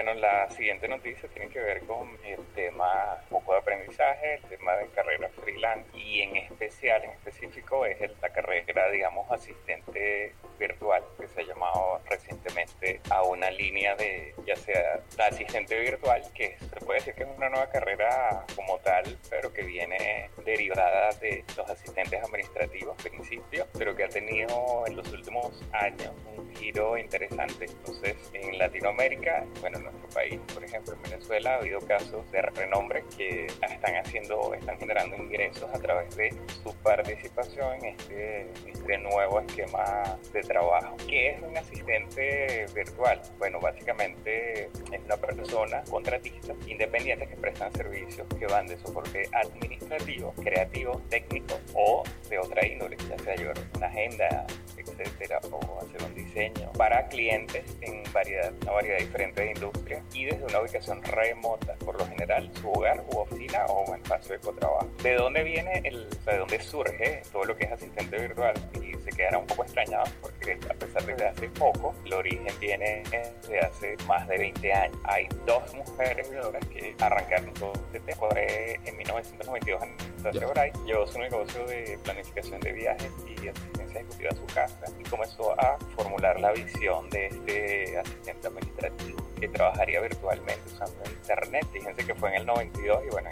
Bueno, la siguiente noticia tiene que ver con el tema poco de aprendizaje, el tema de carrera freelance. Y en especial, en específico, es la carrera, digamos, asistente virtual que se ha llamado recientemente a una línea de, ya sea la asistente virtual, que se puede decir que es una nueva carrera como tal, pero que viene derivada de los asistentes administrativos, principio, pero que ha tenido en los últimos años un giro interesante. Entonces, en Latinoamérica, bueno, en nuestro país, por ejemplo, en Venezuela, ha habido casos de renombre que están haciendo, están generando ingresos a través de su participación en este, este nuevo esquema de trabajo. ¿Qué es un asistente virtual? Bueno, básicamente es una persona contratista independiente que prestan servicios que van de soporte administrativo, creativo, técnico o de otra índole, ya sea llevar una agenda, etcétera, o hacer un diseño para clientes en variedad, una variedad diferente de industrias y desde una ubicación remota, por lo general su hogar u oficina o un espacio de cotrabajo. ¿De dónde viene el, o sea, de dónde surge todo lo que es asistente virtual? Y se quedará un poco extrañado porque a pesar de que hace poco, el origen viene de hace más de 20 años. Hay dos mujeres que arrancaron todo este fue en 1992 en. Llevó su negocio de planificación de viajes y asistencia ejecutiva a su casa y comenzó a formular la visión de este asistente administrativo que trabajaría virtualmente usando internet. Fíjense que fue en el 92 y bueno,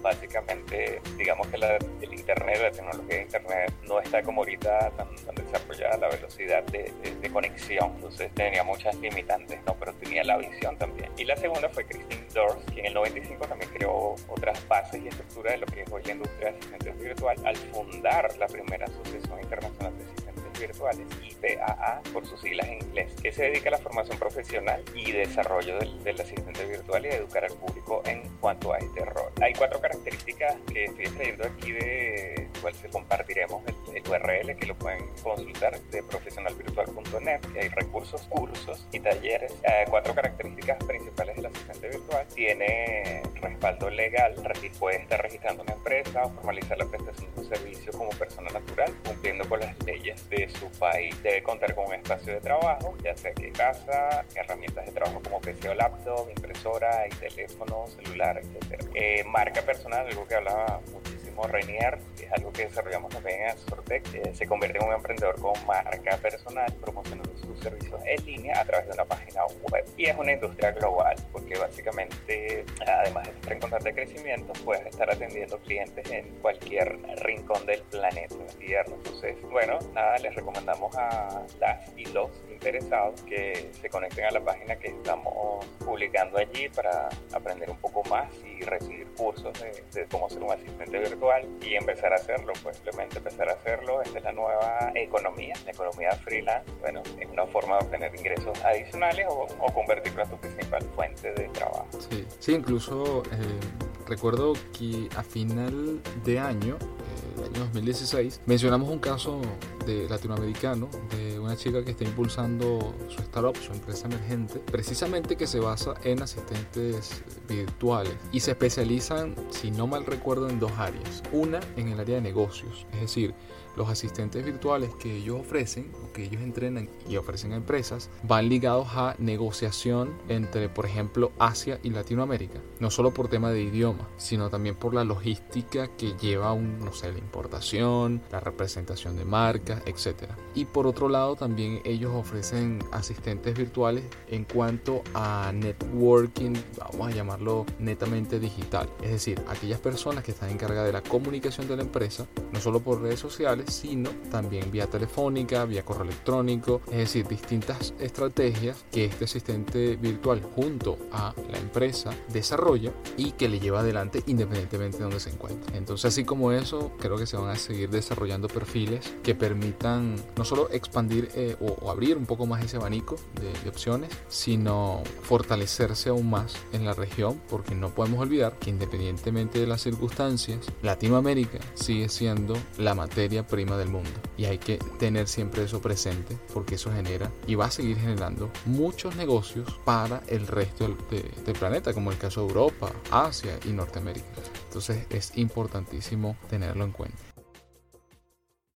básicamente digamos que el internet, la tecnología de internet no está como ahorita tan, desarrollada la velocidad de, conexión, entonces tenía muchas limitantes, ¿no? pero tenía la visión también. Y la segunda fue Christine Dors, que en el 95 también creó otras bases y estructuras de lo que es hoy la industria de asistentes virtual al fundar la primera asociación internacional de virtuales, IPAA por sus siglas en inglés, que se dedica a la formación profesional y desarrollo del, asistente virtual y a educar al público en cuanto a este rol. Hay cuatro características que estoy trayendo aquí de cual se compartiremos el, URL que lo pueden consultar de profesionalvirtual.net, que hay recursos, cursos y talleres. Eh, cuatro características principales del asistente virtual. Tiene respaldo legal, puede estar registrando una empresa o formalizar la prestación de un servicio como persona natural, cumpliendo con las leyes de su país. Debe contar con un espacio de trabajo, ya sea que casa, herramientas de trabajo como PC o laptop, impresora y teléfono, celular, etc. Eh, marca personal, algo que hablaba muchísimo Renier, es algo que desarrollamos también en Azortec, se convierte en un emprendedor con marca personal, promocionando sus servicios en línea a través de una página web. Y es una industria global, porque básicamente, además de estar en constante crecimiento, puedes estar atendiendo clientes en cualquier rincón del planeta Tierra. Entonces, bueno, nada, les recomendamos a las y los interesados que se conecten a la página que estamos publicando allí para aprender un poco más y recibir cursos de, cómo ser un asistente virtual y empezar a hacerlo, pues simplemente empezar a hacerlo. Esta es la nueva economía, la economía freelance. Bueno, es una forma de obtener ingresos adicionales o, convertirlo en tu principal fuente de trabajo. Sí, sí incluso eh, recuerdo que a final de año el año 2016, mencionamos un caso de latinoamericano de una chica que está impulsando su startup, su empresa emergente, precisamente que se basa en asistentes virtuales y se especializan, si no mal recuerdo, en dos áreas. Una en el área de negocios, es decir, los asistentes virtuales que ellos ofrecen o que ellos entrenan y ofrecen a empresas van ligados a negociación entre, por ejemplo, Asia y Latinoamérica. No solo por tema de idioma, sino también por la logística que lleva un, no sé, la importación, la representación de marcas, etc. Y por otro lado, también ellos ofrecen asistentes virtuales en cuanto a networking, vamos a llamarlo netamente digital. Es decir, aquellas personas que están encargadas de la comunicación de la empresa, no solo por redes sociales, sino también vía telefónica, vía correo electrónico, es decir, distintas estrategias que este asistente virtual junto a la empresa desarrolla y que le lleva adelante independientemente de donde se encuentre. Entonces, así como eso, creo que se van a seguir desarrollando perfiles que permitan no solo expandir eh, o, abrir un poco más ese abanico de, de opciones, sino fortalecerse aún más en la región, porque no podemos olvidar que independientemente de las circunstancias, Latinoamérica sigue siendo la materia prima del mundo. Y hay que tener siempre eso presente porque eso genera y va a seguir generando muchos negocios para el resto del, del planeta, como el caso de Europa, Asia y Norteamérica. Entonces es importantísimo tenerlo en cuenta.